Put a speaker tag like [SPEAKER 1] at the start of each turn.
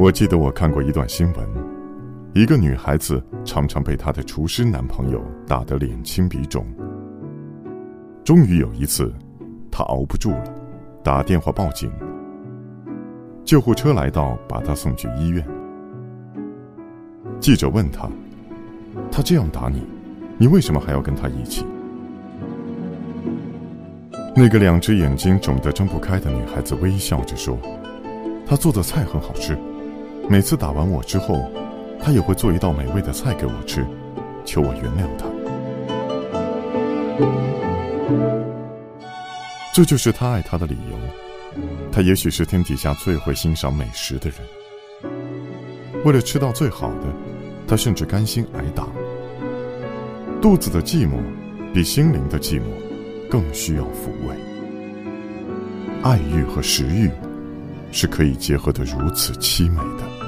[SPEAKER 1] 我记得我看过一段新闻，一个女孩子常常被她的厨师男朋友打得脸青鼻肿。终于有一次，她熬不住了，打电话报警。救护车来到，把她送去医院。记者问她：“他这样打你，你为什么还要跟他一起？”那个两只眼睛肿得睁不开的女孩子微笑着说：“他做的菜很好吃。”每次打完我之后，他也会做一道美味的菜给我吃，求我原谅他。这就是他爱他的理由。他也许是天底下最会欣赏美食的人。为了吃到最好的，他甚至甘心挨打。肚子的寂寞，比心灵的寂寞更需要抚慰。爱欲和食欲，是可以结合得如此凄美的。